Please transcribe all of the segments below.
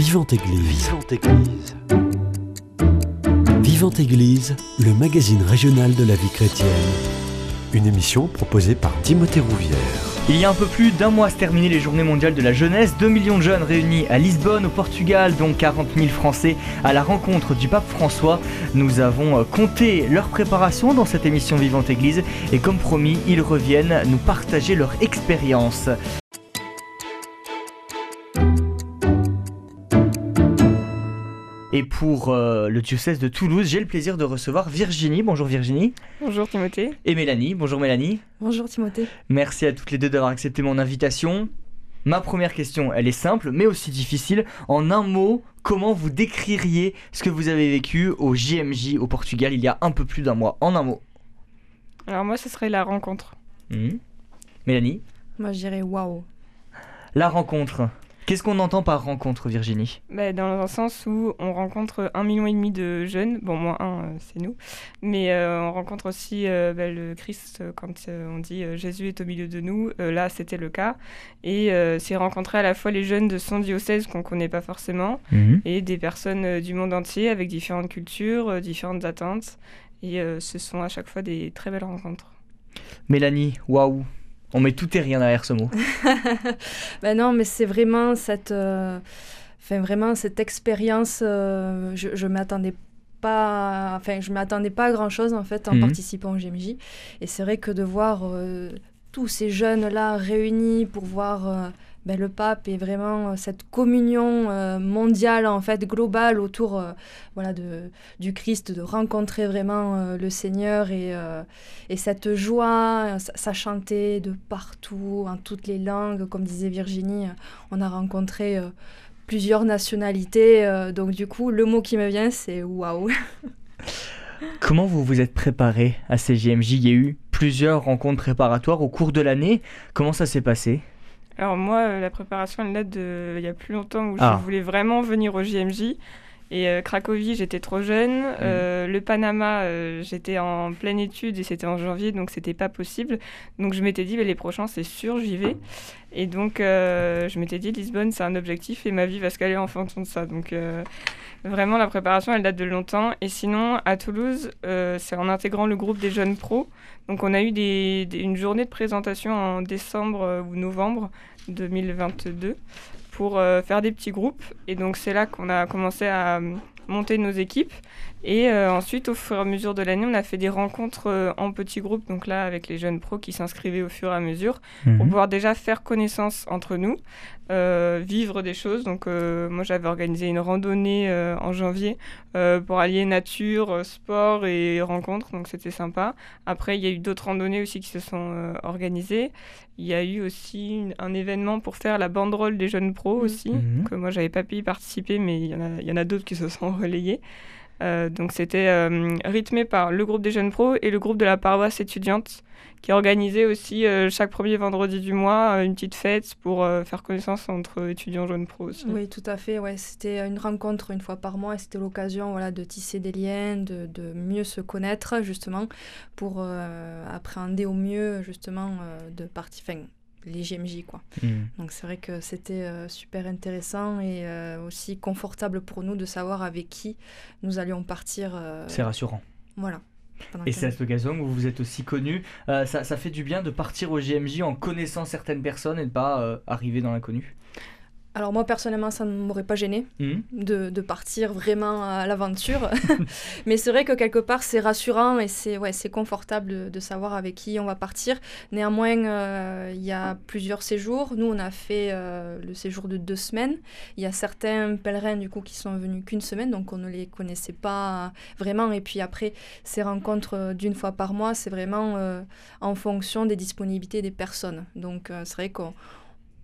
Vivante Église. Vivante Église. Vivante Église, le magazine régional de la vie chrétienne. Une émission proposée par Timothée Rouvière. Il y a un peu plus d'un mois se terminer les journées mondiales de la jeunesse, 2 millions de jeunes réunis à Lisbonne, au Portugal, dont 40 000 Français à la rencontre du pape François. Nous avons euh, compté leur préparation dans cette émission Vivante Église et comme promis, ils reviennent nous partager leur expérience. Et pour euh, le diocèse de Toulouse, j'ai le plaisir de recevoir Virginie. Bonjour Virginie. Bonjour Timothée. Et Mélanie. Bonjour Mélanie. Bonjour Timothée. Merci à toutes les deux d'avoir accepté mon invitation. Ma première question, elle est simple, mais aussi difficile. En un mot, comment vous décririez ce que vous avez vécu au JMJ au Portugal il y a un peu plus d'un mois? En un mot. Alors moi, ce serait la rencontre. Hmm. Mélanie Moi, je dirais waouh. La rencontre. Qu'est-ce qu'on entend par rencontre, Virginie? Bah, Dans un sens où on rencontre un million et demi de jeunes, bon, moins un, euh, c'est nous, mais euh, on rencontre aussi euh, bah, le Christ quand on dit Jésus est au milieu de nous. là, c'était le cas. Et c'est rencontrer à la fois les jeunes de son diocèse qu'on ne connaît pas forcément Mhm. et des personnes du monde entier avec différentes cultures, différentes attentes. Et ce sont à chaque fois des très belles rencontres. Mélanie, waouh On met tout et rien derrière ce mot. ben non, mais c'est vraiment cette, euh, enfin vraiment cette expérience. euh, je, je m'attendais pas, enfin je m'attendais pas à grand chose en fait en Mhm. participant au GMJ. Et c'est vrai que de voir euh, tous ces jeunes là réunis pour voir. Ben, le pape et vraiment euh, cette communion euh, mondiale en fait globale autour euh, voilà de du Christ de rencontrer vraiment le Seigneur et et cette joie, ça, ça chantait de partout, en toutes les langues. Comme disait Virginie, on a rencontré plusieurs nationalités. donc du coup, le mot qui me vient, c'est waouh. Comment vous vous êtes préparé à ces JMJ Il y a eu plusieurs rencontres préparatoires au cours de l'année. Comment ça s'est passé? Alors moi, euh, la préparation, elle date de il y a plus longtemps où Ah. je voulais vraiment venir au JMJ. Et euh, Cracovie, j'étais trop jeune. Euh, le Panama, euh, j'étais en pleine étude et c'était en janvier, donc c'était pas possible. Donc je m'étais dit, bah, les prochains, c'est sûr, j'y vais. Et donc je m'étais dit, Lisbonne, c'est un objectif et ma vie va se caler en fonction de ça. Donc vraiment, la préparation, elle date de longtemps. Et sinon, à Toulouse, c'est en intégrant le groupe des jeunes pros. Donc on a eu des- des- une journée de présentation en décembre ou novembre 2022 pour euh, faire des petits groupes. Et donc c'est là qu'on a commencé à euh, monter nos équipes. Et euh, ensuite, au fur et à mesure de l'année, on a fait des rencontres euh, en petits groupes, donc là avec les jeunes pros qui s'inscrivaient au fur et à mesure, pour Mhm. pouvoir déjà faire connaissance entre nous, euh, vivre des choses. Donc euh, moi j'avais organisé une randonnée euh, en janvier euh, pour allier nature, sport et rencontres, donc c'était sympa. Après il y a eu d'autres randonnées aussi qui se sont euh, organisées. Il y a eu aussi une- un événement pour faire la banderole des jeunes pros Mhm. aussi, Mhm. que moi j'avais pas pu y participer, mais il y en a, il y en a d'autres qui se sont relayés. Euh, donc c'était euh, rythmé par le groupe des jeunes pros et le groupe de la paroisse étudiante qui organisait aussi euh, chaque premier vendredi du mois une petite fête pour faire connaissance entre étudiants jeunes pros aussi. Oui, tout à fait. Ouais, c'était une rencontre une fois par mois et c'était l'occasion voilà, de tisser des liens, de, de mieux se connaître justement pour appréhender au mieux justement de partie, enfin, les GMJ quoi. Mhm. Donc c'est vrai que c'était euh, super intéressant et euh, aussi confortable pour nous de savoir avec qui nous allions partir. euh, C'est rassurant. Voilà. Et 15 c'est à cette occasion que vous vous êtes aussi connu. Ça, ça fait du bien de partir au JMJ en connaissant certaines personnes et de pas euh, arriver dans l'inconnu. Alors moi personnellement ça ne m'aurait pas gêné Mhm. de, de partir vraiment à l'aventure. Mais c'est vrai que quelque part c'est rassurant et c'est ouais, confortable de, de savoir avec qui on va partir. Néanmoins euh, il y a plusieurs séjours. Nous on a fait euh, le séjour de deux semaines. Il y a certains pèlerins du coup qui sont venus qu'une semaine donc on ne les connaissait pas vraiment. Et puis après ces rencontres euh, d'une fois par mois c'est vraiment euh, en fonction des disponibilités des personnes. Donc c'est vrai qu'on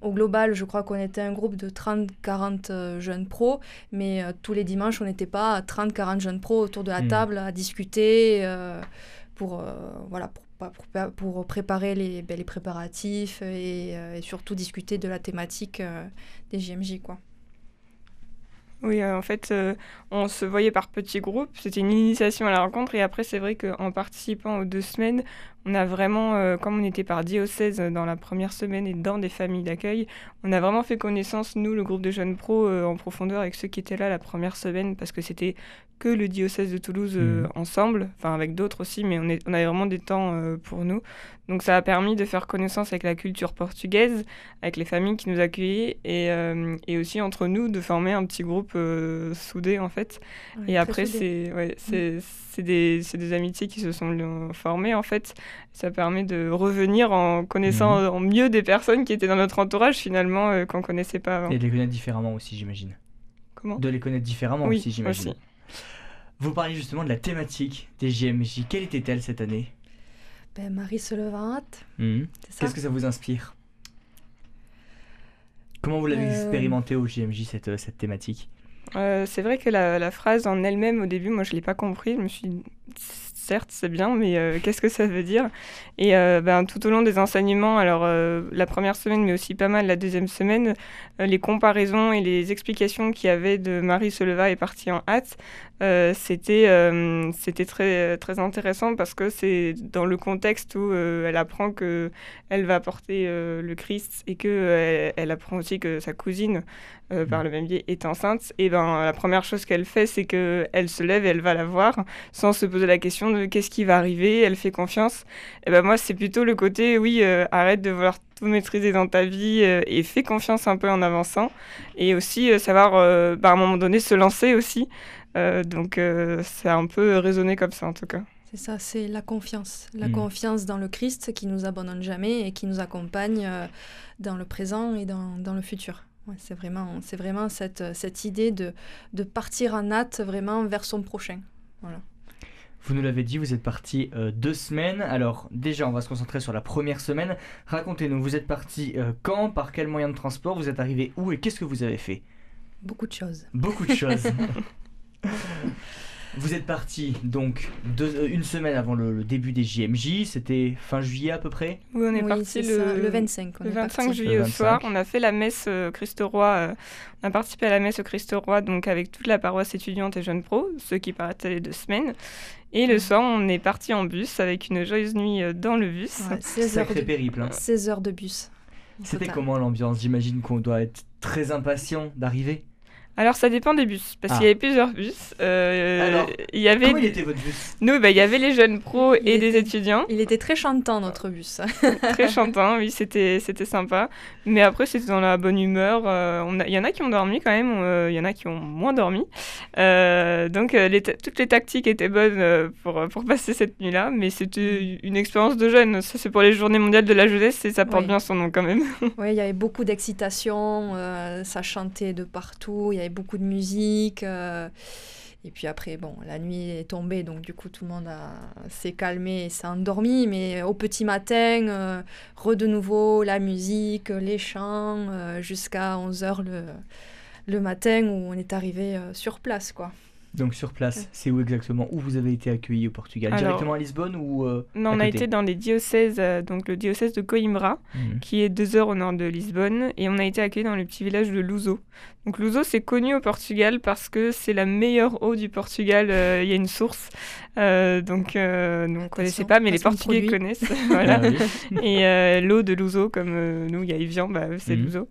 au global, je crois qu'on était un groupe de 30-40 euh, jeunes pros, mais euh, tous les dimanches, on n'était pas 30-40 jeunes pros autour de la Mhm. table à discuter euh, pour, euh, voilà, pour, préparer les, ben, les préparatifs et, euh, et surtout discuter de la thématique euh, des JMJ. Quoi. Oui, en fait, on se voyait par petits groupes. C'était une initiation à la rencontre. Et après, c'est vrai qu'en participant aux deux semaines, on a vraiment, euh, comme on était par diocèse dans la première semaine et dans des familles d'accueil, on a vraiment fait connaissance, nous, le groupe de jeunes pros, euh, en profondeur avec ceux qui étaient là la première semaine, parce que c'était que le diocèse de Toulouse euh, mhm. ensemble, enfin avec d'autres aussi, mais on, est, on avait vraiment des temps pour nous. Donc ça a permis de faire connaissance avec la culture portugaise, avec les familles qui nous accueillaient, et, et aussi entre nous de former un petit groupe soudé en fait. et après, c'est ouais, mm. c'est des, des amitiés qui se sont formées en fait ça permet de revenir en connaissant mhm. en mieux des personnes qui étaient dans notre entourage finalement euh, qu'on connaissait pas avant. Et de les connaître différemment aussi, j'imagine. Comment De les connaître différemment aussi, j'imagine. Vous parliez justement de la thématique des JMJ. Quelle était-elle cette année? Ben, Marie se levant mhm. Qu'est-ce que ça vous inspire? Comment vous l'avez euh, expérimenté au JMJ cette, euh, cette thématique? C'est vrai que la, la, phrase en elle-même au début, moi je ne l'ai pas compris. Je me suis certes, c'est bien, mais euh, qu'est-ce que ça veut dire? Et euh, ben, tout au long des enseignements, alors euh, la première semaine, mais aussi pas mal la deuxième semaine, les comparaisons et les explications qu'il y avait de Marie se leva et partie en hâte, c'était c'était très, très intéressant parce que c'est dans le contexte où elle apprend que elle va porter le Christ et que elle apprend aussi que sa cousine euh, par le même biais est enceinte, et ben la première chose qu'elle fait, c'est qu'elle se lève et elle va la voir sans se poser la question de qu'est-ce qui va arriver, elle fait confiance. Et ben moi, c'est plutôt le côté, oui, euh, arrête de vouloir tout maîtriser dans ta vie euh, et fais confiance un peu en avançant. Et aussi savoir, bah, à un moment donné, se lancer aussi. donc c'est un peu raisonné comme ça en tout cas. C'est ça, c'est la confiance. La mmh. confiance dans le Christ qui nous abandonne jamais et qui nous accompagne dans le présent et dans, dans le futur c'est vraiment, c'est vraiment cette, cette idée de, de partir en hâte vraiment vers son prochain. Voilà. Vous nous l'avez dit, vous êtes parti euh, deux semaines. Alors déjà, on va se concentrer sur la première semaine. Racontez-nous, vous êtes parti euh, quand, par quel moyen de transport, vous êtes arrivé où et qu'est-ce que vous avez fait? Beaucoup de choses. Beaucoup de choses. Vous êtes parti donc euh, une semaine avant le, début des JMJ, c'était fin juillet à peu près Oui, on est parti le, 25. le 25 juillet au soir. On a fait la messe euh, Christ-Roi. Euh, on a participé à la messe au Christ-Roi donc avec toute la paroisse étudiante et jeunes pros, ceux qui partent les deux semaines. Et le soir, on est parti en bus avec une joyeuse nuit dans le bus. 16 heures de... périple. 16 hein. heures de bus. C'était comment l'ambiance? J'imagine qu'on doit être très impatient d'arriver. Alors ça dépend des bus, parce qu'il y ah. avait plusieurs bus. Euh, Alors, il y avait comment il était votre bus? Nous, bah, il y avait les jeunes pros et des étudiants. Il était très chantant notre bus. très chantant, oui, c'était c'était sympa. Mais après, c'était dans la bonne humeur. Euh, il y en a qui ont dormi quand même, euh, il y en a qui ont moins dormi. donc les toutes les tactiques étaient bonnes pour, pour passer cette nuit-là, mais c'était une expérience de jeune. Ça, c'est pour les Journées mondiales de la jeunesse et ça porte bien son nom quand même. oui, il y avait beaucoup d'excitation, ça chantait de partout. Il y beaucoup de musique. Euh, et puis après, bon, la nuit est tombée, donc du coup, tout le monde s'est calmé et s'est endormi. Mais au petit matin, euh, re de nouveau, la musique, les chants, euh, jusqu'à 11h le, le matin où on est arrivé sur place, quoi. Donc sur place, c'est où exactement? Où vous avez été accueilli au Portugal? Directement à Lisbonne ou euh, Non, on a été dans les diocèses, euh, donc le diocèse de Coimbra, mhm. qui est deux heures au nord de Lisbonne, et on a été accueilli dans le petit village de Luso. Donc Luso, c'est connu au Portugal parce que c'est la meilleure eau du Portugal. Euh, il y a une source, donc on ne connaissait pas, mais les Portugais connaissent. voilà. Ah et l'eau de Luso, comme nous, il y a Evian, bah, c'est mmh.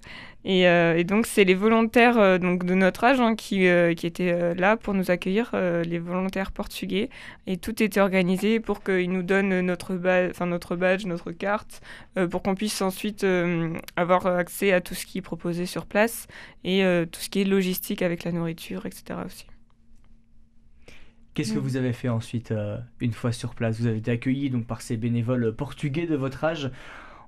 Euh, et, donc, c'est les volontaires euh, donc, de notre âge hein, qui, euh, qui, étaient là pour nous accueillir, les volontaires portugais. Et tout était organisé pour qu'ils nous donnent notre, notre badge, notre carte, pour qu'on puisse ensuite avoir accès à tout ce qui est proposé sur place et tout ce qui est logistique avec la nourriture, etc. aussi. Qu'est-ce que mm. vous avez fait ensuite une fois sur place? Vous avez été accueilli donc, par ces bénévoles portugais de votre âge.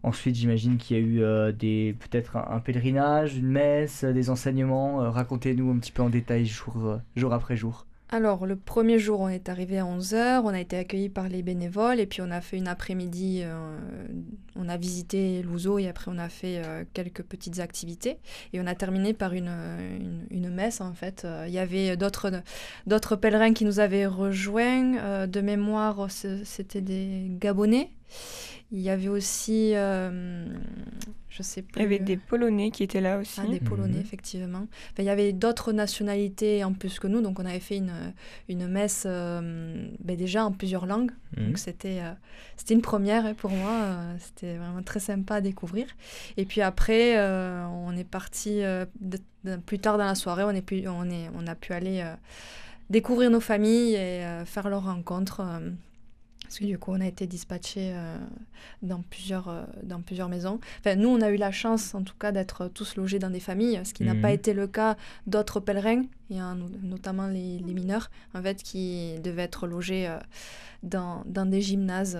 Ensuite, j'imagine qu'il y a eu euh, des peut-être un, pèlerinage, une messe, des enseignements. Euh, racontez-nous un petit peu en détail jour, euh, jour après jour. Alors, le premier jour, on est arrivé à 11h, on a été accueillis par les bénévoles, et puis on a fait une après-midi, on a visité l'Ouzo, et après on a fait quelques petites activités, et on a terminé par une, une, messe, en fait. Il y avait d'autres pèlerins qui nous avaient rejoints, de mémoire, c'était des Gabonais, Il y avait aussi, euh, je sais plus. Il y avait des Polonais qui étaient là aussi. Ah, des Polonais, Mhm. effectivement. Enfin, il y avait d'autres nationalités en plus que nous, donc on avait fait une, une messe euh, ben, déjà en plusieurs langues. Mhm. Donc c'était euh, c'était une première hein, pour moi, euh, c'était vraiment très sympa à découvrir. Et puis après, euh, on est parti euh, de- de- plus tard dans la soirée, on, est pu, on, est, on a pu aller euh, découvrir nos familles et euh, faire leurs rencontres. Parce que du coup, on a été dispatchés euh, dans, plusieurs, euh, dans plusieurs maisons. Enfin, nous, on a eu la chance, en tout cas, d'être tous logés dans des familles, ce qui n'a Mhm. pas été le cas d'autres pèlerins, no- notamment les, les mineurs, en fait, qui devaient être logés euh, dans, dans des gymnases.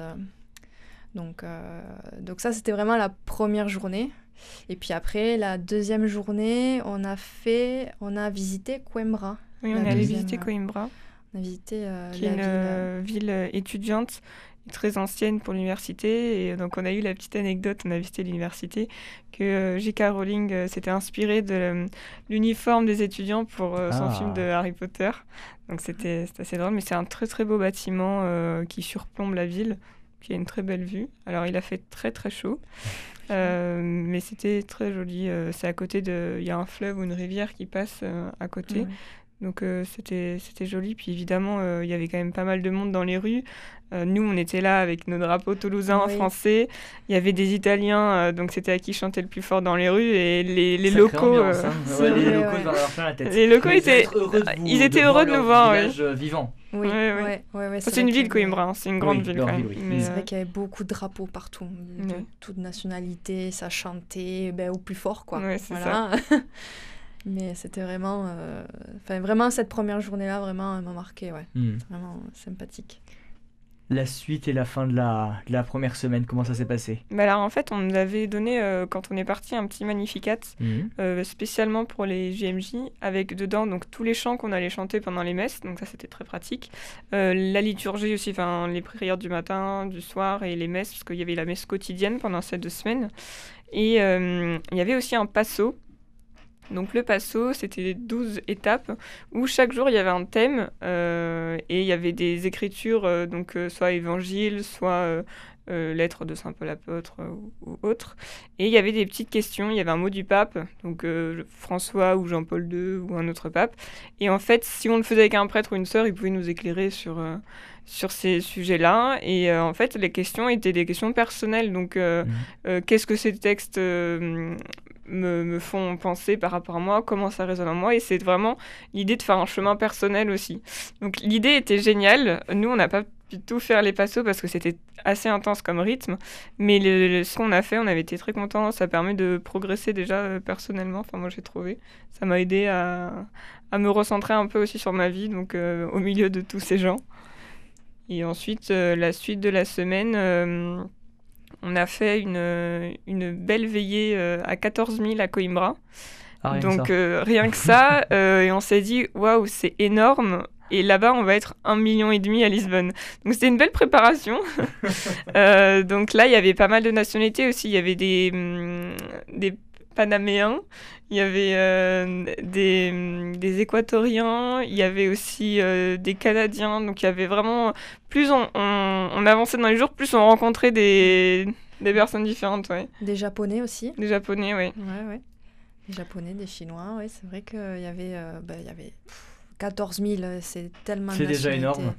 Donc, euh, donc ça, c'était vraiment la première journée. Et puis après, la deuxième journée, on a fait, on a visité Coimbra. Oui, on est allé visiter euh, Coimbra, On a visité euh, qui est la une ville. euh, ville euh, étudiante très ancienne pour l'université. Et donc, on a eu la petite anecdote, on a visité l'université, que J.K. Rowling euh, s'était inspiré de euh, l'uniforme des étudiants pour euh, son Ah. film de Harry Potter. Donc, c'était c'était assez drôle, mais c'est un très très beau bâtiment euh, qui surplombe la ville, qui a une très belle vue. Alors, il a fait très très chaud. Euh, mais c'était très joli. euh, c'est à côté de. Il y a un fleuve ou une rivière qui passe euh, à côté. Ouais. Donc euh, c'était c'était joli. Puis évidemment, euh, il y avait quand même pas mal de monde dans les rues. Euh, nous, on était là avec nos drapeaux toulousains, Oui. français. Il y avait des Italiens, euh, donc c'était à qui chanter le plus fort dans les rues. Et les, les locaux. ambiance, euh, hein. Ouais, les locaux ouais. devaient avoir plein la tête. Les locaux Ils devaient étaient- heureux de vous- ils étaient de heureux de nous voir, ouais. village, vivant. Oui, Ouais, ouais, ouais. ouais, ouais, c'est une ville, avait- Coimbra. hein, C'est une grande Oui, ville C'est euh, vrai qu'il y avait beaucoup de drapeaux partout, de Ouais. toutes nationalités, ça chantait ben, au plus fort, quoi. Voilà. Mais c'était vraiment, euh, enfin vraiment cette première journée-là, vraiment, elle m'a marqué, ouais, Hmm. vraiment sympathique. La suite et la fin de la, de la première semaine, comment ça s'est passé? Bah alors en fait, on nous avait donné, euh, quand on est parti, un petit magnificat Hmm. euh, spécialement pour les JMJ, avec dedans donc tous les chants qu'on allait chanter pendant les messes, donc ça c'était très pratique. Euh, la liturgie aussi, enfin les prières du matin, du soir et les messes, parce qu'il y avait la messe quotidienne pendant ces deux semaines. Et euh, il y avait aussi un passo. Donc le passo, c'était 12 étapes où chaque jour il y avait un thème euh, et il y avait des écritures, euh, donc euh, soit évangile, soit lettres de Saint Paul apôtre ou, autre. Et il y avait des petites questions, il y avait un mot du pape, donc François ou Jean-Paul II ou un autre pape. Et en fait, si on le faisait avec un prêtre ou une sœur, il pouvait nous éclairer sur, sur ces sujets-là. Et euh, en fait, les questions étaient des questions personnelles. Donc, euh, euh, qu'est-ce que ces textes me, font penser par rapport à moi Comment ça résonne en moi Et c'est vraiment l'idée de faire un chemin personnel aussi. Donc, l'idée était géniale. Nous, on n'a pas pu tout faire les passos parce que c'était assez intense comme rythme. Mais ce qu'on a fait, on avait été très contents. Ça permet de progresser déjà euh, personnellement. Enfin, moi, j'ai trouvé. Ça m'a aidé à, à me recentrer un peu aussi sur ma vie, donc euh, au milieu de tous ces gens. Et ensuite, euh, la suite de la semaine, on a fait une, une belle veillée euh, à 14 000 à Coimbra. Ah, rien donc euh, rien que ça, euh, et on s'est dit, waouh, c'est énorme. Et là-bas, on va être un million et demi à Lisbonne. Donc c'était une belle préparation. Euh, donc là, il y avait pas mal de nationalités aussi. Il y avait des, hum, des Panaméens, il y avait euh, des, des Équatoriens, il y avait aussi euh, des Canadiens. Donc il y avait vraiment... Plus on, on- on avançait dans les jours, plus on rencontrait des, des personnes différentes, ouais. Des Japonais aussi. Des Japonais, ouais. Ouais, ouais. Des Japonais, des Chinois, ouais, c'est vrai qu'il y avait, euh, bah, il y avait pff, 14 000, euh, c'est tellement C'est déjà énorme.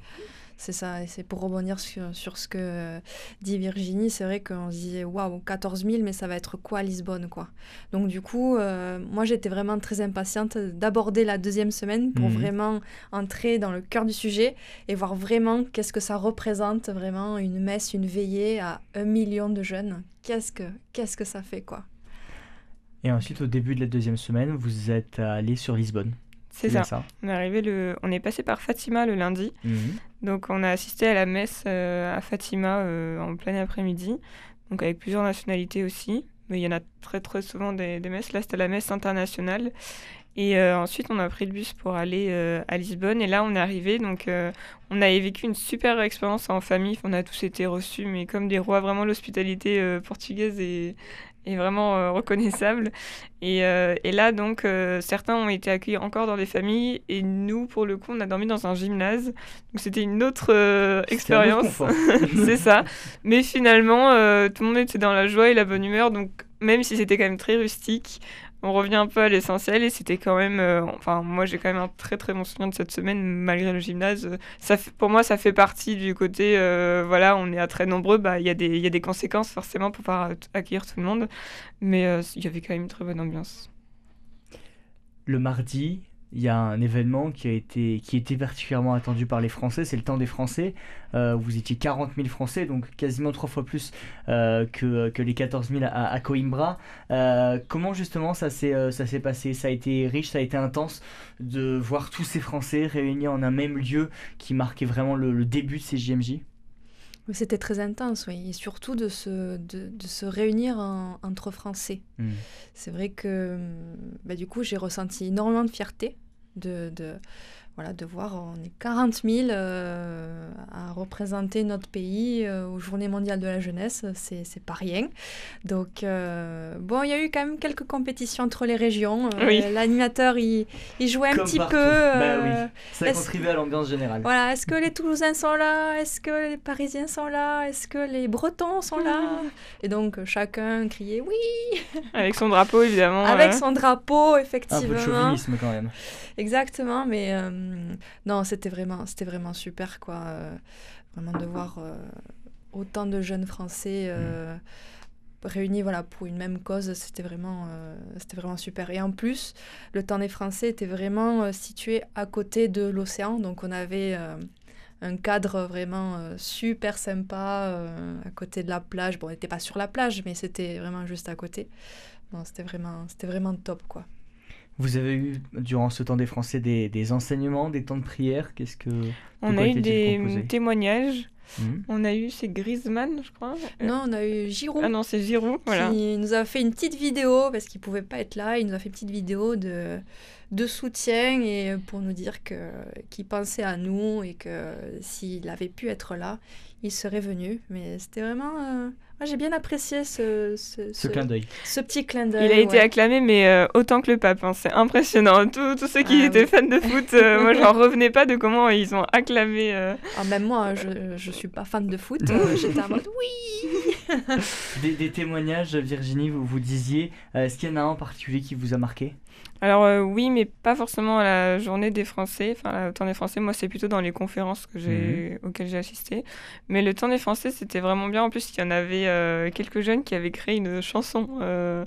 C'est ça, et c'est pour rebondir sur, sur ce que euh, dit Virginie, c'est vrai qu'on se disait waouh, 14 000, mais ça va être quoi à Lisbonne, quoi? Donc, du coup, euh, moi j'étais vraiment très impatiente d'aborder la deuxième semaine pour Mhm. vraiment entrer dans le cœur du sujet et voir vraiment qu'est-ce que ça représente, vraiment une messe, une veillée à un million de jeunes. Qu'est-ce que, qu'est-ce que ça fait, quoi? Et ensuite, au début de la deuxième semaine, vous êtes allé sur Lisbonne. C'est ça. On est arrivé le... On est passé par Fatima le lundi. Mhm. Donc on a assisté à la messe euh, à Fatima euh, en plein après-midi, donc avec plusieurs nationalités aussi. Mais il y en a très très souvent des, des messes. Là c'était la messe internationale. Et euh, ensuite on a pris le bus pour aller à Lisbonne. Et là on est arrivé, donc on avait vécu une super expérience en famille. On a tous été reçus, mais comme des rois, vraiment l'hospitalité portugaise est, est vraiment reconnaissable. Et, et, là, donc, certains ont été accueillis encore dans des familles et nous, pour le coup, on a dormi dans un gymnase. Donc c'était une autre expérience. C'est ça. Mais finalement, tout le monde était dans la joie et la bonne humeur. Donc même si c'était quand même très rustique, on revient un peu à l'essentiel et c'était quand même euh, enfin moi j'ai quand même un très très bon souvenir de cette semaine malgré le gymnase. Ça pour moi ça fait partie du côté euh, voilà on est à très nombreux bah il y a des des conséquences forcément pour pouvoir accueillir tout le monde. Mais euh, il y avait quand même une très bonne ambiance. Le mardi il y a un événement qui a été était particulièrement attendu par les Français, c'est le temps des Français. Euh, vous étiez 40 000 Français, donc quasiment trois fois plus euh, que, les 14 000 à, Coimbra. Euh, comment justement ça s'est ça s'est passé? Ça a été riche, ça a été intense de voir tous ces Français réunis en un même lieu qui marquait vraiment le, début de ces JMJ. C'était très intense, oui, et surtout de se, de, de se réunir entre Français. Hmm. C'est vrai que bah, du coup, j'ai ressenti énormément de fierté de, de, voilà, de voir, on est 40 000 euh, à représenter notre pays euh, aux Journées mondiales de la jeunesse, c'est, c'est pas rien. Donc, euh, bon, il y a eu quand même quelques compétitions entre les régions. L'animateur, il, il, jouait un petit peu. Bah oui. Ça contribué à l'ambiance générale. Voilà, est-ce que les Toulousains sont là? Est-ce que les Parisiens sont là? Est-ce que les Bretons sont là? Et donc, chacun criait oui Avec son drapeau, évidemment. Avec son drapeau, effectivement. Un peu de chauvinisme quand même. Exactement, mais non, c'était vraiment, c'était vraiment super, quoi. Euh, vraiment de voir euh, autant de jeunes Français réunis voilà, pour une même cause, c'était vraiment, c'était vraiment super. Et en plus, le temps des Français était vraiment situé à côté de l'océan, donc on avait un cadre vraiment super sympa à côté de la plage. Bon, on n'était pas sur la plage, mais c'était vraiment juste à côté. C'était vraiment, c'était vraiment top, quoi. Vous avez eu, durant ce temps des Français, des, des enseignements, des temps de prière Qu'est-ce que. On a eu des témoignages. Hmm. On a eu, c'est Griezmann, je crois. Non, on a eu Giroud. Ah non, c'est Giroud, voilà. Qui nous a fait une petite vidéo, parce qu'il pouvait pas être là, il nous a fait une petite vidéo de, de soutien et pour nous dire que qu'il pensait à nous et que s'il avait pu être là, il serait venu. Mais c'était vraiment. Euh, moi, j'ai bien apprécié ce, ce, ce, clin d'œil. Ce petit clin d'œil. Il a été acclamé, mais euh, autant que le pape. Hein. C'est impressionnant. Tous ceux qui ah étaient fans de foot, euh, moi, j'en revenais pas de comment ils ont acclamé. Ah, même moi, je, je suis pas fan de foot. J'étais en mode oui des, des, témoignages, Virginie, vous, vous disiez. Est-ce qu'il y en a un en particulier qui vous a marqué? Alors euh, oui, mais pas forcément à la journée des Français, enfin le temps des Français. Moi, c'est plutôt dans les conférences que j'ai, mhm. auxquelles j'ai assisté. Mais le temps des Français, c'était vraiment bien. En plus, il y en avait euh, quelques jeunes qui avaient créé une chanson, euh,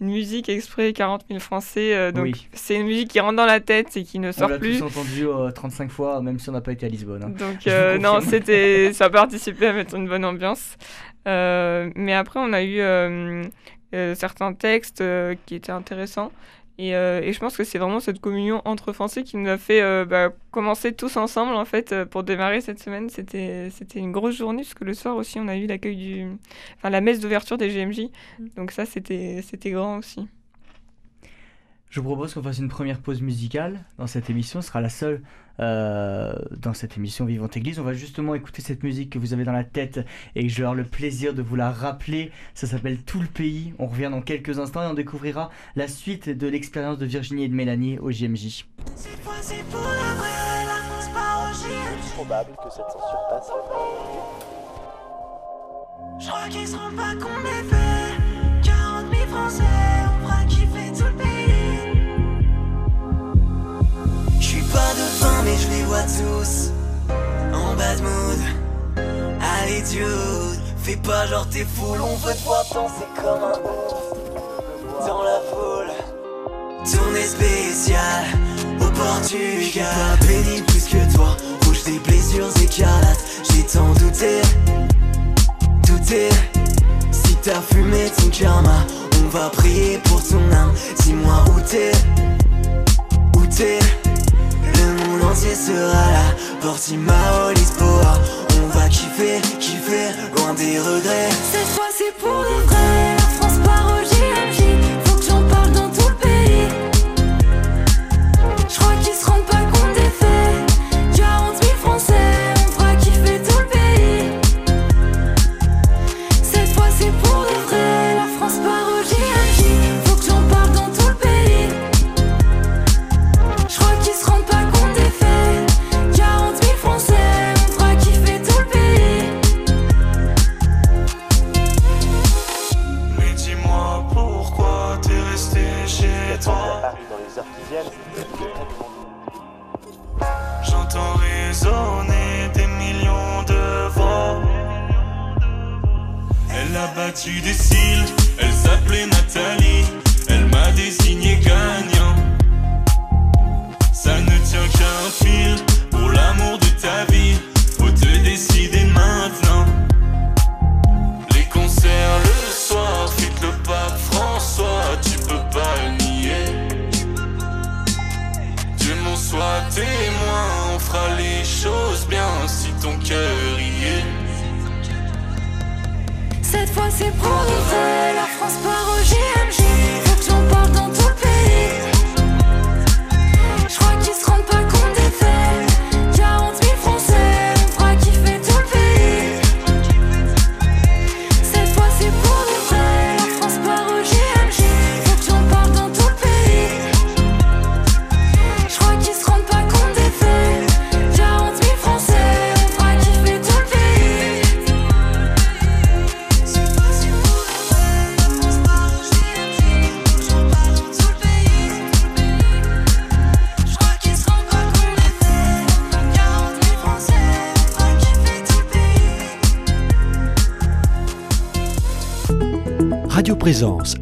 une musique exprès 40 000 Français. donc c'est une musique qui rentre dans la tête et qui ne sort plus. On l'a tous entendu 35 fois, même si on n'a pas été à Lisbonne. Hein. Donc non, c'était, ça a participé à mettre une bonne ambiance. mais après, on a eu certains textes qui étaient intéressants. Euh, et, je pense que c'est vraiment cette communion entre Français qui nous a fait euh, bah, commencer tous ensemble en fait euh, pour démarrer cette semaine. C'était c'était une grosse journée puisque le soir aussi on a eu l'accueil du, enfin la messe d'ouverture des GMJ. Mm. Donc ça c'était c'était grand aussi. Je vous propose qu'on fasse une première pause musicale dans cette émission. Ce sera la seule euh, dans cette émission Vivante Église. On va justement écouter cette musique que vous avez dans la tête et que je vais avoir le plaisir de vous la rappeler. Ça s'appelle Tout le pays. On revient dans quelques instants et on découvrira la suite de l'expérience de Virginie et de Mélanie au JMJ. C'est probable que cette censure passe Je crois qu'ils se rendent pas compte des faits. 40 000 Français, on fera pas de fin, mais je les vois tous en bad mood. Allez, dude, fais pas genre t'es fou, on veut te voir danser comme un ouf dans la foule. Tournée spéciale au Portugal. Pas béni plus que toi, rouge des blessures écarlates. J'ai tant douté, douté. Si t'as fumé ton karma, on va prier pour ton âme. Dis-moi où t'es, où t'es entier sera là. On va kiffer, kiffer, loin des regrets. Cette fois c'est pour de vrai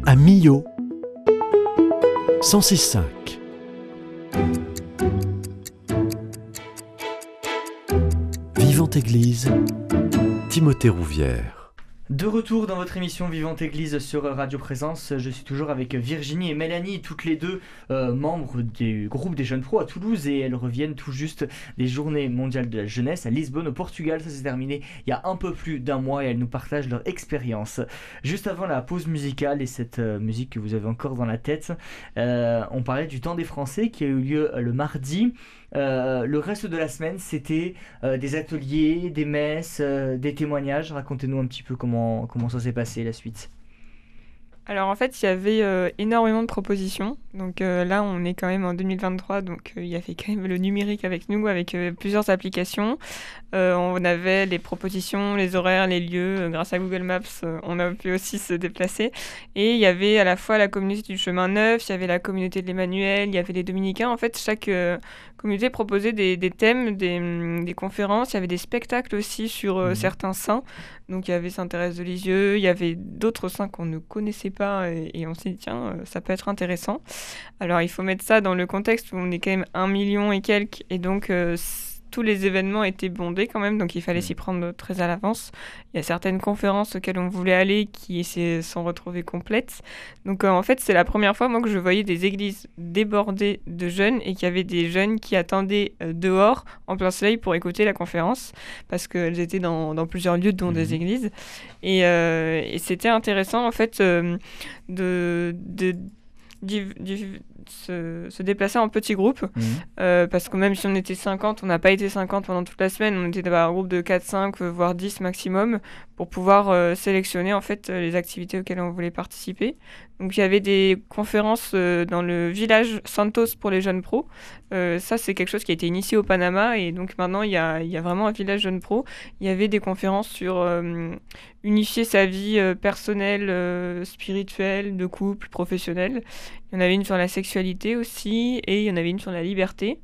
À Millau. 106.5 Vivante Église Timothée Rouvière De retour dans votre émission Vivante Église sur Radio Présence, je suis toujours avec Virginie et Mélanie, toutes les deux euh, membres du groupe des jeunes pros à Toulouse et elles reviennent tout juste des journées mondiales de la jeunesse à Lisbonne au Portugal. Ça s'est terminé il y a un peu plus d'un mois et elles nous partagent leur expérience. Juste avant la pause musicale et cette euh, musique que vous avez encore dans la tête, euh, on parlait du temps des Français qui a eu lieu le mardi. Euh, le reste de la semaine, c'était euh, des ateliers, des messes, euh, des témoignages. Racontez-nous un petit peu comment, comment ça s'est passé la suite. Alors en fait, il y avait énormément de propositions. Donc là, on est quand même en 2023, donc il y avait quand même le numérique avec nous, avec plusieurs applications. On avait les propositions, les horaires, les lieux. Grâce à Google Maps, on a pu aussi se déplacer. Et il y avait à la fois la communauté du chemin neuf, il y avait la communauté de l'Emmanuel, il y avait les dominicains. En fait, chaque communauté proposait des, des thèmes, des, des conférences. Il y avait des spectacles aussi sur euh, Mhm. certains saints. Donc il y avait Sainte-Thérèse de Lisieux, il y avait d'autres saints qu'on ne connaissait pas et, et on s'est dit tiens, euh, ça peut être intéressant. Alors il faut mettre ça dans le contexte où on est quand même un million et quelques et donc euh, tous les événements étaient bondés quand même, donc il fallait Mhm. s'y prendre très à l'avance. Il y a certaines conférences auxquelles on voulait aller qui se sont retrouvées complètes. Donc euh, en fait c'est la première fois moi que je voyais des églises débordées de jeunes et qu'il y avait des jeunes qui attendaient euh, dehors en plein soleil pour écouter la conférence parce qu'elles étaient dans, dans plusieurs lieux dont des églises. Et, euh, et c'était intéressant en fait de, div- se, se déplacer en petits groupes euh, parce que même si on était 50, on n'a pas été 50 pendant toute la semaine, on était dans un groupe de 4, 5, euh, voire 10 maximum pour pouvoir euh, sélectionner en fait les activités auxquelles on voulait participer. Donc il y avait des conférences euh, dans le village Santos pour les jeunes pros. Ça c'est quelque chose qui a été initié au Panama et donc maintenant il y a, il y a vraiment un village jeunes pros. Il y avait des conférences sur unifier sa vie personnelle, spirituelle, de couple, professionnelle. Il y en avait une sur la sexualité aussi et il y en avait une sur la liberté.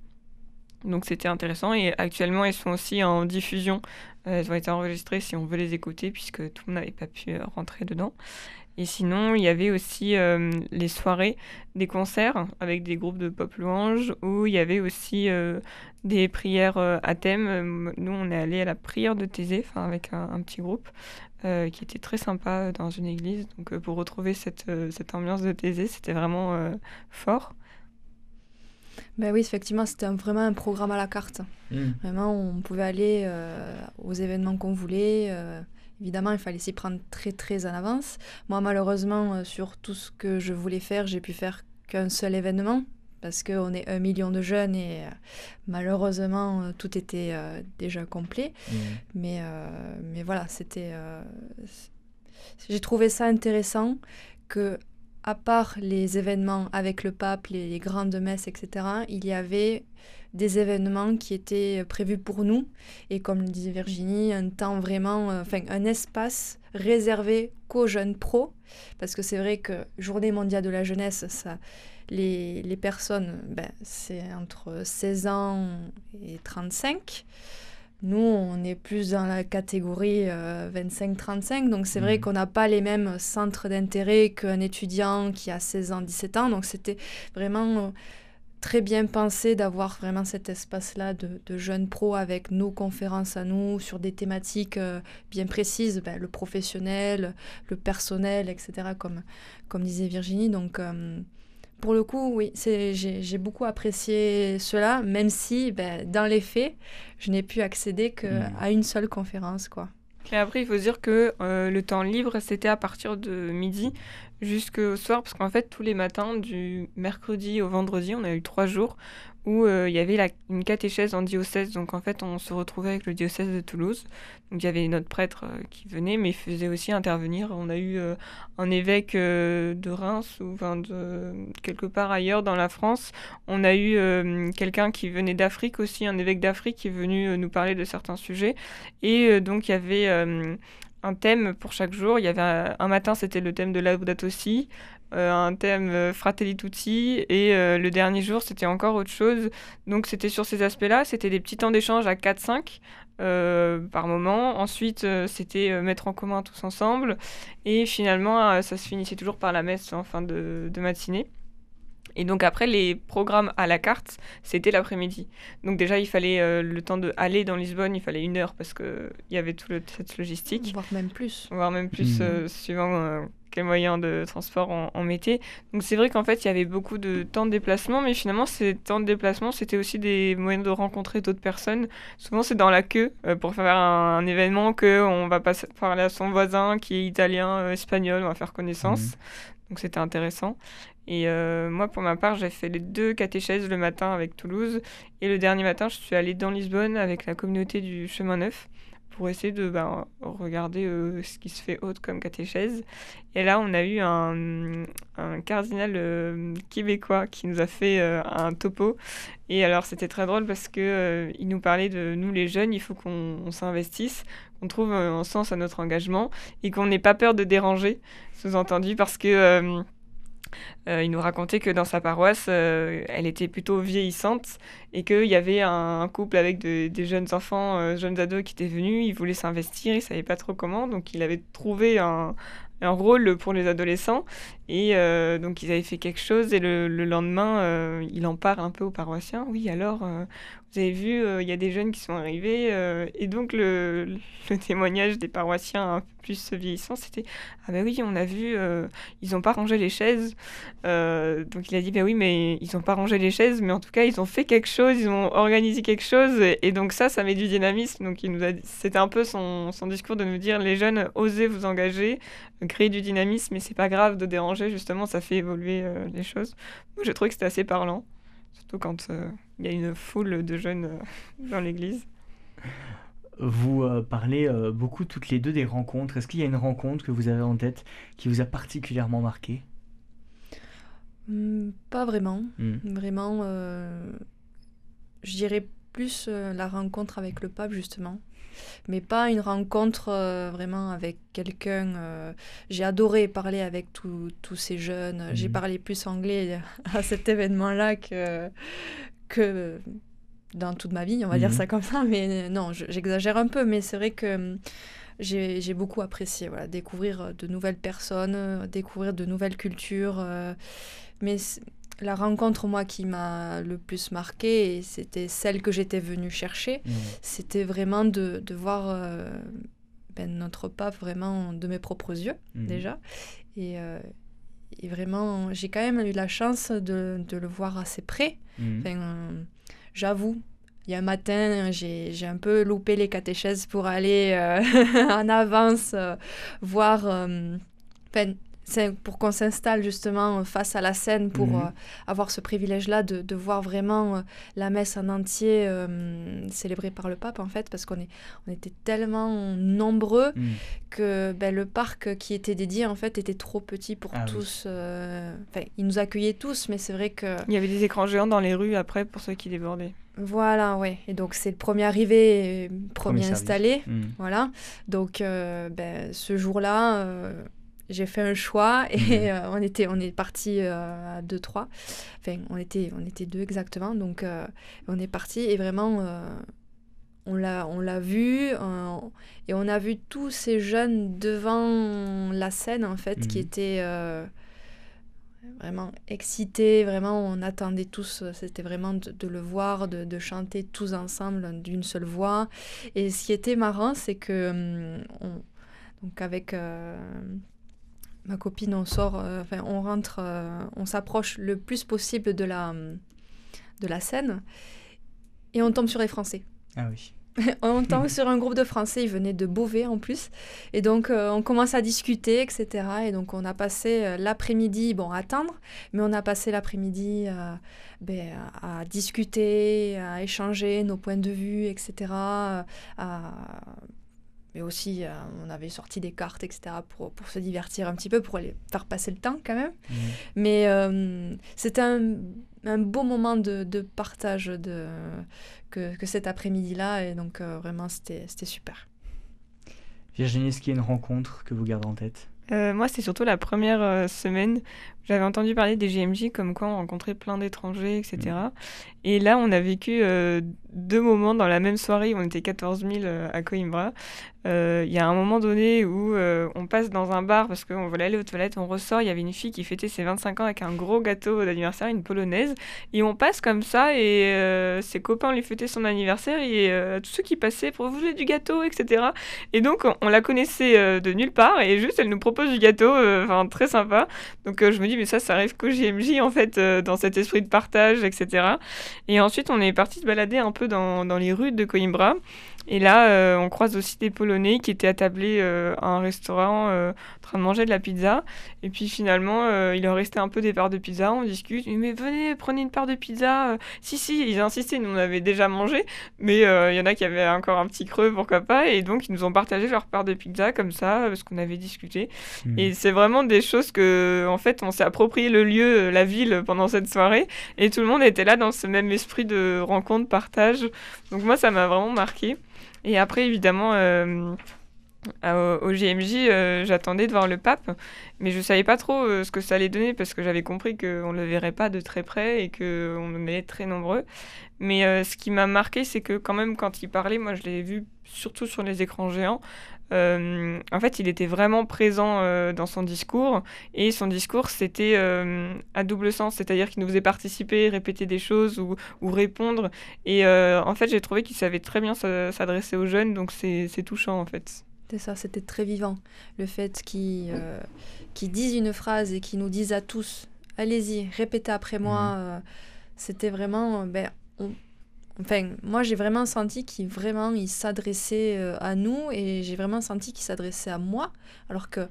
Donc c'était intéressant et actuellement elles sont aussi en diffusion. Elles ont été enregistrées si on veut les écouter puisque tout le monde n'avait pas pu euh, rentrer dedans. Et sinon, il y avait aussi euh, les soirées, des concerts avec des groupes de pop louange où il y avait aussi euh, des prières à thème. Nous, on est allé à la prière de Thésée, enfin avec un petit groupe euh, qui était très sympa euh, dans une église. Donc euh, pour retrouver cette, euh, cette ambiance de Thésée, c'était vraiment euh, fort. Ben oui, effectivement, c'était un- vraiment un programme à la carte. Vraiment, on pouvait aller euh, aux événements qu'on voulait. euh, évidemment, il fallait s'y prendre très très en avance. Moi, malheureusement, euh, sur tout ce que je voulais faire, j'ai pu faire qu'un seul événement parce qu'on est un million de jeunes et euh, malheureusement, euh, tout était euh, déjà complet. Mais, euh, mais voilà, c'était. J'ai trouvé ça intéressant que, à part les événements avec le pape, les, les grandes messes, etc., il y avait des événements qui étaient prévus pour nous. Et comme le disait Virginie, un temps vraiment. euh, Enfin, un espace réservé qu'aux jeunes pros. Parce que c'est vrai que Journée mondiale de la jeunesse, ça. Les, les personnes, ben, c'est entre 16 ans et 35. Nous, on est plus dans la catégorie euh, 25-35, donc c'est vrai Mhm. qu'on n'a pas les mêmes centres d'intérêt qu'un étudiant qui a 16 ans, 17 ans. Donc c'était vraiment euh, très bien pensé d'avoir vraiment cet espace-là de, de jeunes pros avec nos conférences à nous sur des thématiques euh, bien précises, ben, le professionnel, le personnel, etc., comme, comme disait Virginie. Donc euh, pour le coup, oui, j'ai j'ai beaucoup apprécié cela, même si ben, dans les faits, je n'ai pu accéder qu'à à une seule conférence. quoi. Et après, il faut se dire que euh, le temps libre, c'était à partir de midi jusqu'au soir, parce qu'en fait, tous les matins, du mercredi au vendredi, on a eu trois jours où euh, il y avait une catéchèse en diocèse. Donc, en fait, on se retrouvait avec le diocèse de Toulouse. Donc, il y avait notre prêtre euh, qui venait, mais il faisait aussi intervenir. On a eu euh, un évêque de Reims ou de quelque part ailleurs dans la France. On a eu quelqu'un qui venait d'Afrique aussi, un évêque d'Afrique qui est venu nous parler de certains sujets. Et donc, il y avait un thème pour chaque jour. Il y avait un, matin, c'était le thème de Laudato Si, euh, un thème euh, Fratelli Tutti, et euh, le dernier jour, c'était encore autre chose. Donc, c'était sur ces aspects-là. C'était des petits temps d'échange à 4-5 euh, par moment. Ensuite, c'était mettre en commun tous ensemble. Et finalement, ça se finissait toujours par la messe en fin de matinée. Et donc après, les programmes à la carte, c'était l'après-midi. Donc déjà, il fallait euh, le temps de aller dans Lisbonne, il fallait une heure parce qu'il y avait toute cette logistique, Voire même plus. voire même plus Mhm. euh, suivant euh, quels moyens de transport on, on mettait. Donc c'est vrai qu'en fait, il y avait beaucoup de temps de déplacement, mais finalement, ces temps de déplacement, c'était aussi des moyens de rencontrer d'autres personnes. Souvent, c'est dans la queue euh, pour faire un, un événement qu'on va passer, parler à son voisin qui est italien, euh, espagnol, on va faire connaissance. Donc c'était intéressant. Et euh, moi, pour ma part, j'ai fait les deux catéchèses le matin avec Toulouse. Et le dernier matin, je suis allée dans Lisbonne avec la communauté du Chemin Neuf pour essayer de ben, regarder euh, ce qui se fait autre comme catéchèse. Et là, on a eu un, cardinal euh, québécois qui nous a fait un topo. Et alors, c'était très drôle parce que il nous parlait de nous, les jeunes, il faut qu'on on s'investisse, qu'on trouve un sens à notre engagement et qu'on n'ait pas peur de déranger, sous-entendu, parce que euh, il nous racontait que dans sa paroisse, euh, elle était plutôt vieillissante et qu'il y avait un, couple avec de- des jeunes enfants, euh, jeunes ados qui étaient venus, ils voulaient s'investir, ils savaient pas trop comment, donc il avait trouvé un, un rôle pour les adolescents et donc ils avaient fait quelque chose et le, le lendemain, il en parle un peu aux paroissiens. Oui, alors, vous avez vu, euh, il y a des jeunes qui sont arrivés euh, et donc le, témoignage des paroissiens un peu plus vieillissants, c'était ah ben oui, on a vu, euh, ils n'ont pas rangé les chaises. Donc il a dit, ben oui, mais ils n'ont pas rangé les chaises, mais en tout cas, ils ont fait quelque chose, ils ont organisé quelque chose. Et, donc ça, ça met du dynamisme. Donc c'était un peu son, discours de nous dire, les jeunes, osez vous engager, créer du dynamisme, et c'est pas grave de déranger, justement, ça fait évoluer les choses. Moi, j'ai trouvé que c'était assez parlant, surtout quand euh, il y a une foule de jeunes euh, dans l'église. Vous euh, parlez euh, beaucoup toutes les deux des rencontres. Est-ce qu'il y a une rencontre que vous avez en tête qui vous a particulièrement marqué? Hmm, pas vraiment. Hmm. Vraiment, euh, je dirais plus euh, la rencontre avec le pape, justement. Mais pas une rencontre euh, vraiment avec quelqu'un. euh, J'ai adoré parler avec tous ces jeunes. J'ai Mhm. parlé plus anglais à cet événement-là que, que dans toute ma vie, on va dire Mhm. ça comme ça. Mais non, je- j'exagère un peu, mais c'est vrai que hum, j'ai j'ai beaucoup apprécié. Voilà, découvrir de nouvelles personnes, découvrir de nouvelles cultures. euh, mais la rencontre, moi, qui m'a le plus marqué, et c'était celle que j'étais venue chercher, Hmm. c'était vraiment de, de voir euh, ben, notre pape vraiment de mes propres yeux, Mhm. déjà. Et, euh, et vraiment, j'ai quand même eu la chance de, de le voir assez près. Enfin, euh, j'avoue. Il y a un matin, j'ai un peu loupé les catéchèses pour aller euh, en avance voir. enfin, pour qu'on s'installe justement face à la scène pour Mhm. euh, avoir ce privilège-là de, de voir vraiment euh, la messe en entier euh, célébrée par le pape en fait parce qu'on est on était tellement nombreux Hmm. que ben, le parc qui était dédié en fait était trop petit pour Ah tous. euh, Enfin, ils nous accueillaient tous, mais c'est vrai que Il y avait des écrans géants dans les rues après pour ceux qui débordaient. voilà, ouais. Et donc c'est le premier arrivé, premier, installé. Hmm. Voilà. Donc euh, ben, ce jour-là, euh, j'ai fait un choix et euh, on était on est parti euh, à 2 3 enfin on était on était deux exactement donc euh, on est parti et vraiment on l'a on l'a vu et on a vu tous ces jeunes devant la scène en fait qui Mhm. étaient vraiment excités vraiment on attendait tous c'était vraiment de, de le voir de, de chanter tous ensemble d'une seule voix. Et ce qui était marrant c'est que hum, on- donc avec ma copine, on sort, euh, enfin on rentre, euh, on s'approche le plus possible de la, de la scène et on tombe sur les Français. Ah oui. on tombe sur un groupe de Français, ils venaient de Beauvais en plus. Et donc euh, on commence à discuter, etc. Et donc on a passé euh, l'après-midi, bon, à attendre, mais on a passé l'après-midi euh, ben, à, discuter, à échanger nos points de vue, etc. à- mais aussi, euh, on avait sorti des cartes, etc., pour, pour se divertir un petit peu, pour aller faire passer le temps quand même. Mhm. Mais euh, c'était un, un beau moment de, de partage de, que, que cet après-midi-là, et donc euh, vraiment, c'était c'était super. Virginie, est-ce qu'il y a une rencontre que vous gardez en tête? Euh, moi, c'était surtout la première euh, semaine. J'avais entendu parler des GMJ comme quoi on rencontrait plein d'étrangers, etc. Et là, on a vécu euh, deux moments dans la même soirée on était 14 000 euh, à Coimbra. Euh, Il y a un moment donné où on passe dans un bar parce qu'on voulait aller aux toilettes, on ressort, il y avait une fille qui fêtait ses 25 ans avec un gros gâteau d'anniversaire, une polonaise. Et on passe comme ça et ses copains lui fêtaient son anniversaire et tous ceux qui passaient pour vous voulez du gâteau, etc. Et donc, on, on la connaissait de nulle part et juste, elle nous propose du gâteau, enfin, très sympa. Donc, je me dis, mais ça, ça arrive qu'au JMJ, en fait, euh, dans cet esprit de partage, etc. Et ensuite, on est parti se balader un peu dans, dans les rues de Coimbra. Et là, euh, on croise aussi des Polonais qui étaient attablés euh, à un restaurant euh, en train de manger de la pizza. Et puis finalement, il leur restait un peu des parts de pizza. On discute. Mais venez, prenez une part de pizza. Si, si, ils insistaient. Nous, on avait déjà mangé. Mais il y en a qui avaient encore un petit creux, pourquoi pas. Et donc, ils nous ont partagé leur part de pizza comme ça, parce qu'on avait discuté. Mhm. Et c'est vraiment des choses que, en fait, on s'est approprié le lieu, euh, la ville pendant cette soirée. Et tout le monde était là dans ce même esprit de rencontre, partage. Donc moi, ça m'a vraiment marqué. Et après, évidemment, euh, au, JMJ, euh, j'attendais de voir le pape, mais je savais pas trop euh, ce que ça allait donner parce que j'avais compris qu'on ne le verrait pas de très près et qu'on allait être très nombreux. Mais euh, ce qui m'a marqué, c'est que quand même, quand il parlait, moi, je l'ai vu surtout sur les écrans géants. en fait, il était vraiment présent dans son discours et son discours, c'était à double sens, c'est-à-dire qu'il nous faisait participer, répéter des choses ou, ou répondre. Et en fait, j'ai trouvé qu'il savait très bien s'a- s'adresser aux jeunes, donc c'est touchant en fait. C'était ça, c'était très vivant. Le fait qu'ils euh, qu'ils disent une phrase et qu'ils nous disent à tous, allez-y, répétez après moi, euh, c'était vraiment... euh, ben, on- Enfin, moi j'ai vraiment senti qu'il vraiment il s'adressait euh, à nous et j'ai vraiment senti qu'il s'adressait à moi alors que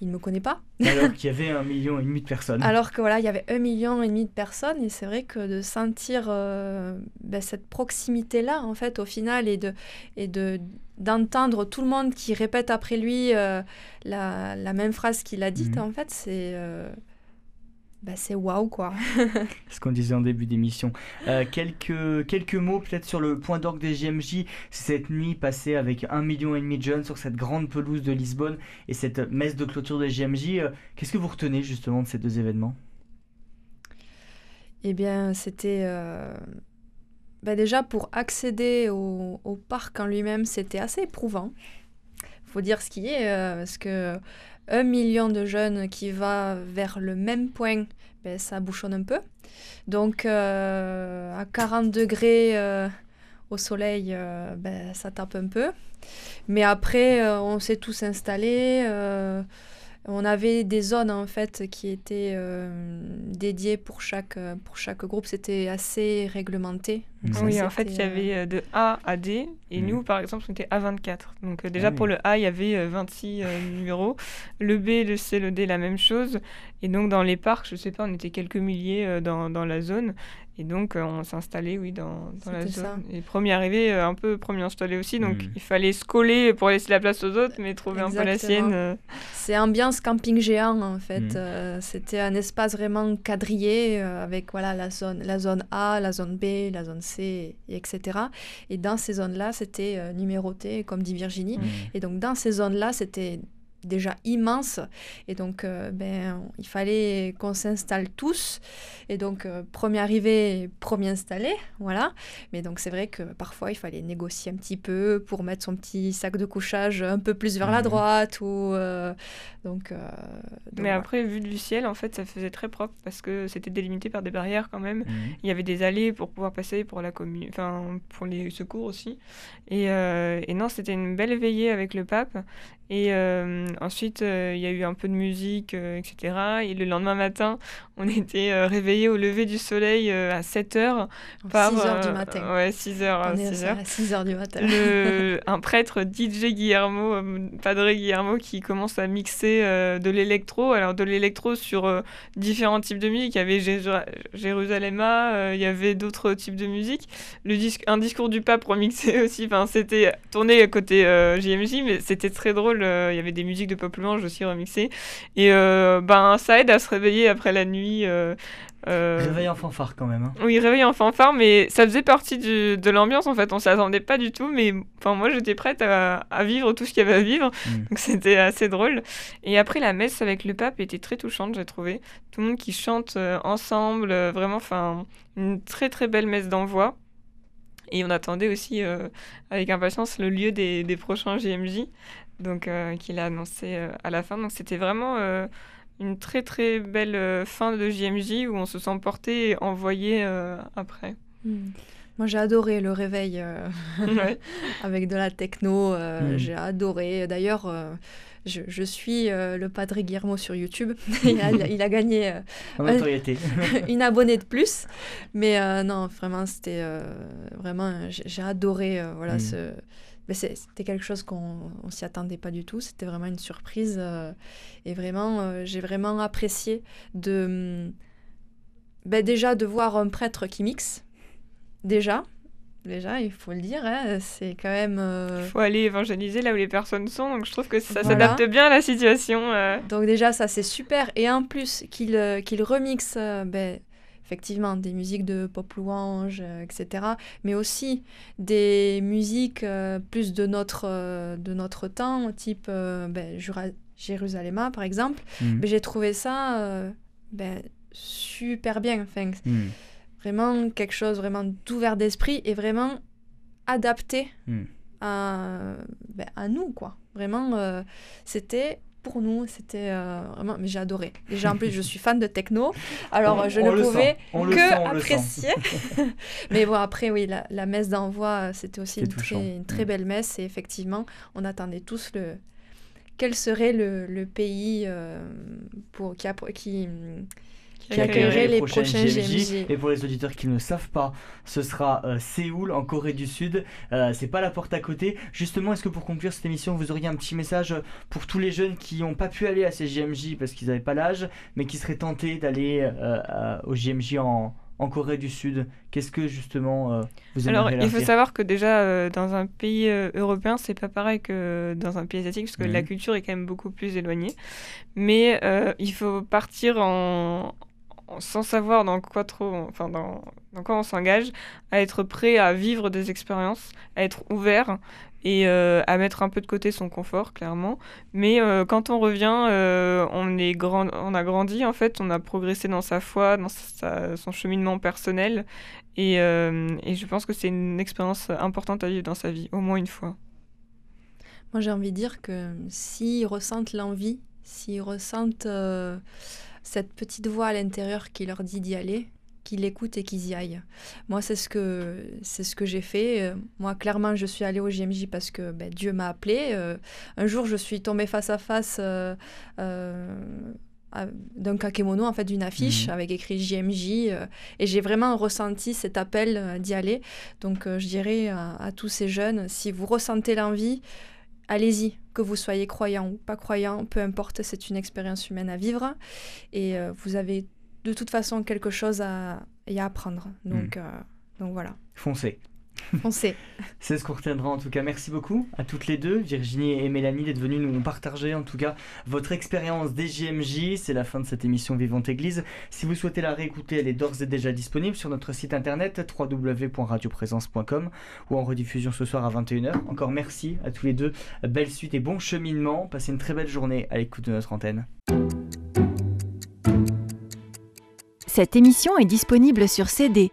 il ne me connaît pas. Alors qu'il y avait un million et demi de personnes. Alors que voilà, il y avait un million et demi de personnes et c'est vrai que de sentir euh, ben, cette proximité-là, en fait, au final, et de et de d'entendre tout le monde qui répète après lui euh, la, la même phrase qu'il a dite, Mhm. en fait, c'est euh, ben, c'est waouh quoi. ce qu'on disait en début d'émission. Euh, quelques, quelques mots peut-être sur le point d'orgue des JMJ, cette nuit passée avec un million et demi de jeunes sur cette grande pelouse de Lisbonne et cette messe de clôture des JMJ. euh, Qu'est-ce que vous retenez justement de ces deux événements? Eh bien, c'était ben, déjà pour accéder au, parc en lui-même, c'était assez éprouvant. Faut dire ce qui est, euh, parce que un million de jeunes qui va vers le même point, ben, ça bouchonne un peu. Donc, euh, à 40 degrés euh, au soleil, ben, ça tape un peu. Mais après, on s'est tous installés. on avait des zones en fait qui étaient dédiées pour chaque, pour chaque groupe. C'était assez réglementé. Ça, oui, en fait, il y c'était, euh, avait euh, de A à D, et Mhm. nous, par exemple, on était A24. Donc euh, déjà, Ah oui. pour le A, il y avait euh, 26 euh, numéros. Le B, le C, le D, la même chose. Et donc, dans les parcs, je sais pas, on était quelques milliers euh, dans, dans la zone. Et donc, euh, on s'installait, oui, dans, dans la C'était ça. zone. Et premier arrivé, euh, un peu premier installé aussi. Donc, Mhm. il fallait se coller pour laisser la place aux autres, mais trouver un peu la sienne. euh. C'est ambiance camping géant en fait. Euh, C'était un espace vraiment quadrillé euh, avec voilà la zone, la zone A, la zone B, la zone C, et etc. Et dans ces zones-là, c'était euh, numéroté, comme dit Virginie. Mhm. Et donc dans ces zones-là, c'était déjà immense. Et donc, euh, ben, il fallait qu'on s'installe tous. Et donc, euh, premier arrivé, premier installé, voilà. Mais donc, c'est vrai que parfois, il fallait négocier un petit peu pour mettre son petit sac de couchage un peu plus vers la Mhm. droite. Ou, euh, donc, euh, donc Mais voilà. après, vu du ciel, en fait, ça faisait très propre parce que c'était délimité par des barrières quand même. Mhm. Il y avait des allées pour pouvoir passer pour la commune, enfin pour les secours aussi. Et, euh, et non, c'était une belle veillée avec le pape. Et euh, ensuite, euh, il y a eu un peu de musique, euh, etc. Et le lendemain matin, on était euh, réveillés au lever du soleil à 7 heures. Par, 6 heures du matin. Ouais, 6 heures. On est 6 à heures. 6 heures du matin. Le, un prêtre DJ Guillermo, Padre Guillermo, qui commence à mixer de l'électro. Alors de l'électro sur différents types de musique. Il y avait Jéru- Jérusalema, euh, il y avait d'autres types de musique. Le disque, un discours du pape remixé aussi. Enfin, c'était tourné côté euh, JMJ, mais c'était très drôle. Il y avait des musiques de pop louange aussi remixées. Et euh, ben ça aide à se réveiller après la nuit. euh, euh, Réveil en fanfare quand même. hein. oui, réveil en fanfare, mais ça faisait partie du- de l'ambiance en fait. On s'y attendait pas du tout, mais enfin moi j'étais prête à, à vivre tout ce qu'il y avait à vivre, Mm. donc c'était assez drôle. Et après la messe avec le pape était très touchante, j'ai trouvé. Tout le monde qui chante euh, ensemble, euh, vraiment, enfin une très très belle messe d'envoi. Et on attendait aussi euh, avec impatience le lieu des, prochains JMJ, donc euh, qu'il a annoncé euh, à la fin. Donc c'était vraiment une très très belle fin de JMJ où on se sent porté et envoyé après. Hmm. Moi, j'ai adoré le réveil euh, Ouais. avec de la techno. euh, Hmm. J'ai adoré. D'ailleurs, euh, je, je suis le Padre Guillermo sur YouTube. il, a, il a gagné une abonnée de plus. Mais non, vraiment, c'était vraiment. J'ai adoré. voilà, Mm. ce. mais c'est- C'était quelque chose qu'on on s'y attendait pas du tout. C'était vraiment une surprise. et vraiment, j'ai vraiment apprécié de. ben déjà, de voir un prêtre qui mixe. Déjà. Déjà, il faut le dire. hein, c'est quand même. euh, Il faut aller évangéliser là où les personnes sont, donc je trouve que ça Voilà. s'adapte bien à la situation. euh. Donc déjà, ça c'est super. Et en plus, qu'il euh, qu'il remixe, euh, ben, effectivement, des musiques de pop louange, euh, etc. Mais aussi des musiques euh, plus de notre, euh, de notre temps, type euh, ben, Jura- Jérusalem, par exemple. Mm. Mais j'ai trouvé ça euh, ben, super bien. Enfin, Mm. Vraiment quelque chose vraiment d'ouvert d'esprit et vraiment adapté Mm. à, ben, à nous, quoi. Vraiment, euh, c'était pour nous, c'était euh, vraiment... Mais j'ai adoré. Déjà, en plus, je suis fan de techno, alors On- je on ne pouvais que sent, apprécier. mais bon, après, oui, la, la messe d'envoi, c'était aussi une très, une très Mm. belle messe, et effectivement, on attendait tous le... Quel serait le, le pays euh, pour, qui, appro- qui, qui accueillerait les prochains JMJ. Et pour les auditeurs qui ne savent pas, ce sera euh, Séoul en Corée du Sud. Euh, c'est pas la porte à côté. Justement, est-ce que pour conclure cette émission, vous auriez un petit message pour tous les jeunes qui n'ont pas pu aller à ces JMJ parce qu'ils n'avaient pas l'âge, mais qui seraient tentés d'aller euh, à- au JMJ en, en Corée du Sud? Qu'est-ce que justement euh, vous Alors, il faut savoir que déjà, euh, dans un pays euh, européen, c'est pas pareil que dans un pays asiatique, parce que la culture est quand même beaucoup plus éloignée. Mais euh, il faut partir en- sans savoir dans quoi trop, enfin dans, dans quoi on s'engage, à être prêt à vivre des expériences, à être ouvert et euh, à mettre un peu de côté son confort, clairement. Mais euh, quand on revient, euh, on, est grand, on a grandi, en fait, on a progressé dans sa foi, dans sa- son cheminement personnel. Et, et je pense que c'est une expérience importante à vivre dans sa vie, au moins une fois. Moi, j'ai envie de dire que s'ils ressentent l'envie, s'ils ressentent cette petite voix à l'intérieur qui leur dit d'y aller, qu'ils l'écoutent et qu'ils y aillent. Moi, c'est ce que c'est ce que j'ai fait. Euh, Moi, clairement, je suis allée au JMJ parce que ben, Dieu m'a appelée. Euh, un jour, je suis tombée face à face euh, euh, d'un kakémono, en fait, d'une affiche Mhm. avec écrit JMJ, et j'ai vraiment ressenti cet appel d'y aller. Donc, je dirais à, à tous ces jeunes, si vous ressentez l'envie, allez-y, que vous soyez croyant ou pas croyant, peu importe, c'est une expérience humaine à vivre et euh, vous avez de toute façon quelque chose à, y apprendre. Donc, euh, donc voilà. Foncez. Foncez. C'est ce qu'on retiendra en tout cas. Merci beaucoup à toutes les deux, Virginie et Mélanie, d'être venues nous partager en tout cas votre expérience des JMJ. C'est la fin de cette émission Vivante Église. Si vous souhaitez la réécouter, elle est d'ores et déjà disponible sur notre site internet www.radioprésence.com ou en rediffusion ce soir à 21h. Encore merci à tous les deux. Belle suite et bon cheminement. Passez une très belle journée à l'écoute de notre antenne. Cette émission est disponible sur CD.